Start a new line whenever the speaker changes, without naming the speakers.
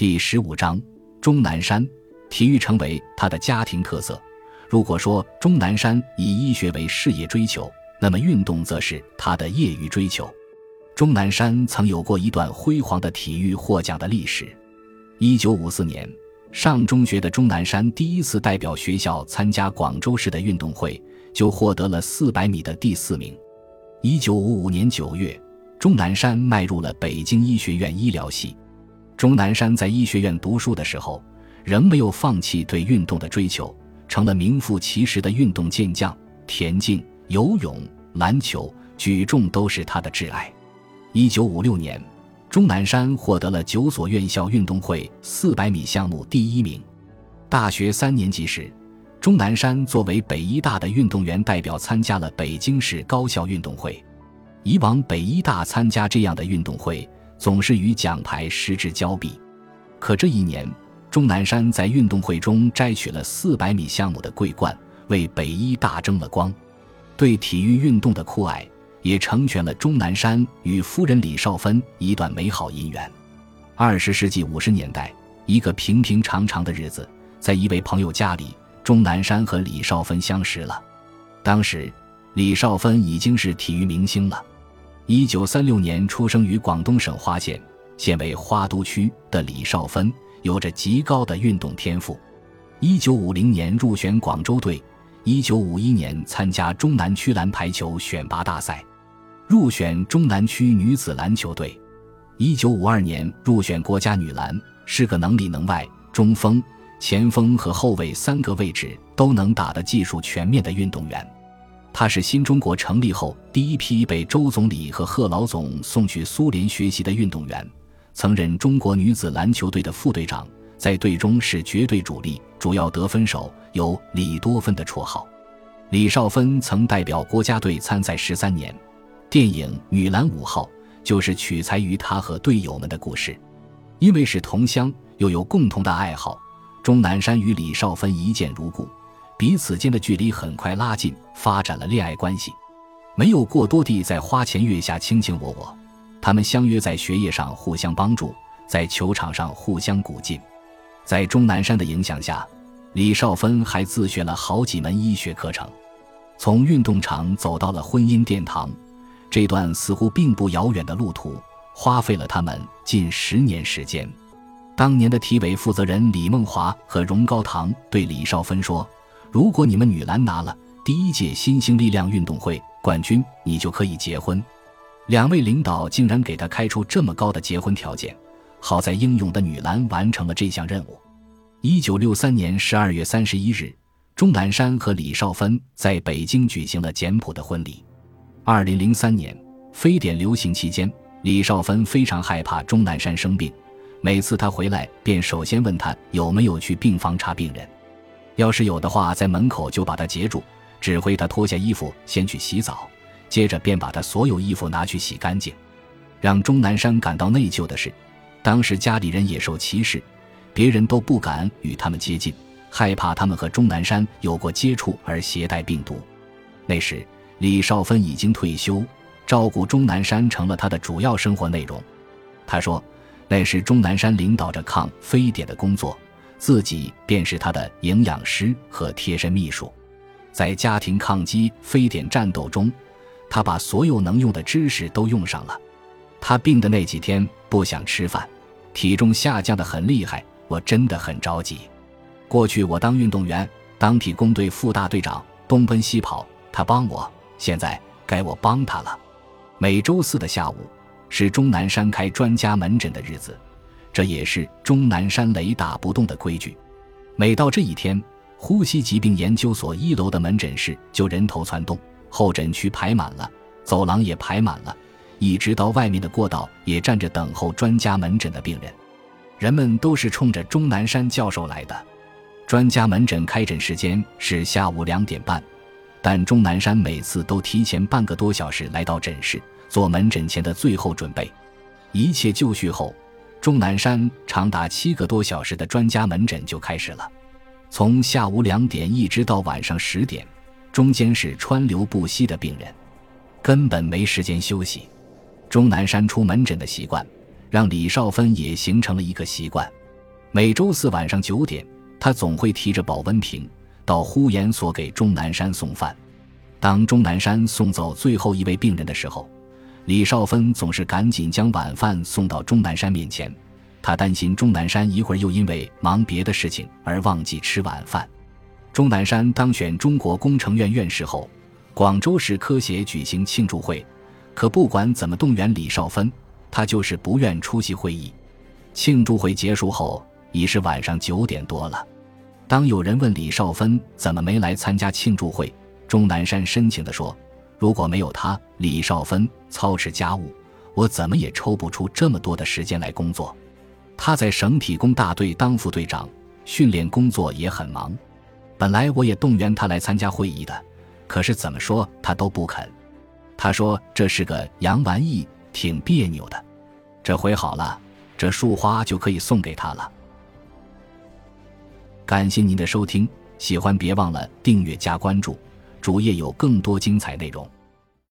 第十五章，钟南山，体育成为他的家庭特色。如果说钟南山以医学为事业追求，那么运动则是他的业余追求。钟南山曾有过一段辉煌的体育获奖的历史。一九五四年，上中学的钟南山第一次代表学校参加广州市的运动会，就获得了四百米的第四名。一九五五年九月，钟南山迈入了北京医学院医疗系。钟南山在医学院读书的时候，仍没有放弃对运动的追求，成了名副其实的运动健将。田径、游泳、篮球、举重都是他的挚爱。一九五六年，钟南山获得了九所院校运动会四百米项目第一名。大学三年级时，钟南山作为北医大的运动员代表参加了北京市高校运动会。以往北医大参加这样的运动会。总是与奖牌失之交臂，可这一年，钟南山在运动会中摘取了四百米项目的桂冠，为北医大争了光。对体育运动的酷爱，也成全了钟南山与夫人李少芬一段美好姻缘。二十世纪五十年代，一个平平常常的日子，在一位朋友家里，钟南山和李少芬相识了。当时，李少芬已经是体育明星了。一九三六年出生于广东省花县，现为花都区的李少芬有着极高的运动天赋。一九五零年入选广州队，一九五一年参加中南区篮排球选拔大赛，入选中南区女子篮球队。一九五二年入选国家女篮，是个能里能外、中锋、前锋和后卫三个位置都能打的技术全面的运动员。他是新中国成立后第一批被周总理和贺老总送去苏联学习的运动员，曾任中国女子篮球队的副队长，在队中是绝对主力，主要得分手，有“李多芬”的绰号。李少芬曾代表国家队参赛十三年，电影《女篮五号》就是取材于他和队友们的故事。因为是同乡，又有共同的爱好，钟南山与李少芬一见如故。彼此间的距离很快拉近，发展了恋爱关系，没有过多地在花前月下卿卿我我。他们相约在学业上互相帮助，在球场上互相鼓劲。在钟南山的影响下，李少芬还自学了好几门医学课程，从运动场走到了婚姻殿堂。这段似乎并不遥远的路途，花费了他们近十年时间。当年的体委负责人李梦华和荣高堂对李少芬说。如果你们女篮拿了第一届新兴力量运动会冠军，你就可以结婚。两位领导竟然给他开出这么高的结婚条件，好在英勇的女篮完成了这项任务。一九六三年十二月三十一日，钟南山和李少芬在北京举行了简朴的婚礼。二零零三年非典流行期间，李少芬非常害怕钟南山生病，每次他回来便首先问他有没有去病房查病人。要是有的话，在门口就把他截住，指挥他脱下衣服先去洗澡，接着便把他所有衣服拿去洗干净。让钟南山感到内疚的是，当时家里人也受歧视，别人都不敢与他们接近，害怕他们和钟南山有过接触而携带病毒。那时李少芬已经退休，照顾钟南山成了他的主要生活内容。他说，那时钟南山领导着抗非典的工作。自己便是他的营养师和贴身秘书，在家庭抗击非典战斗中，他把所有能用的知识都用上了。他病的那几天不想吃饭，体重下降的很厉害，我真的很着急。过去我当运动员，当体工队副大队长，东奔西跑，他帮我，现在该我帮他了。每周四的下午是钟南山开专家门诊的日子。这也是钟南山雷打不动的规矩。每到这一天，呼吸疾病研究所一楼的门诊室就人头攒动，候诊区排满了，走廊也排满了，一直到外面的过道也站着等候专家门诊的病人。人们都是冲着钟南山教授来的。专家门诊开诊时间是下午两点半，但钟南山每次都提前半个多小时来到诊室，做门诊前的最后准备。一切就绪后。钟南山长达七个多小时的专家门诊就开始了，从下午两点一直到晚上十点，中间是川流不息的病人，根本没时间休息。钟南山出门诊的习惯，让李少芬也形成了一个习惯。每周四晚上九点，他总会提着保温瓶到呼延所给钟南山送饭。当钟南山送走最后一位病人的时候，李少芬总是赶紧将晚饭送到钟南山面前。他担心钟南山一会儿又因为忙别的事情而忘记吃晚饭。钟南山当选中国工程院院士后，广州市科协举行庆祝会，可不管怎么动员李少芬，他就是不愿出席会议。庆祝会结束后，已是晚上九点多了。当有人问李少芬怎么没来参加庆祝会，钟南山深情地说：“如果没有他，李少芬操持家务，我怎么也抽不出这么多的时间来工作。他在省体工大队当副队长，训练工作也很忙。本来我也动员他来参加会议的，可是怎么说他都不肯。他说这是个洋玩意，挺别扭的。这回好了。”这束花就可以送给他了。感谢您的收听，喜欢别忘了订阅加关注，主页有更多精彩内容。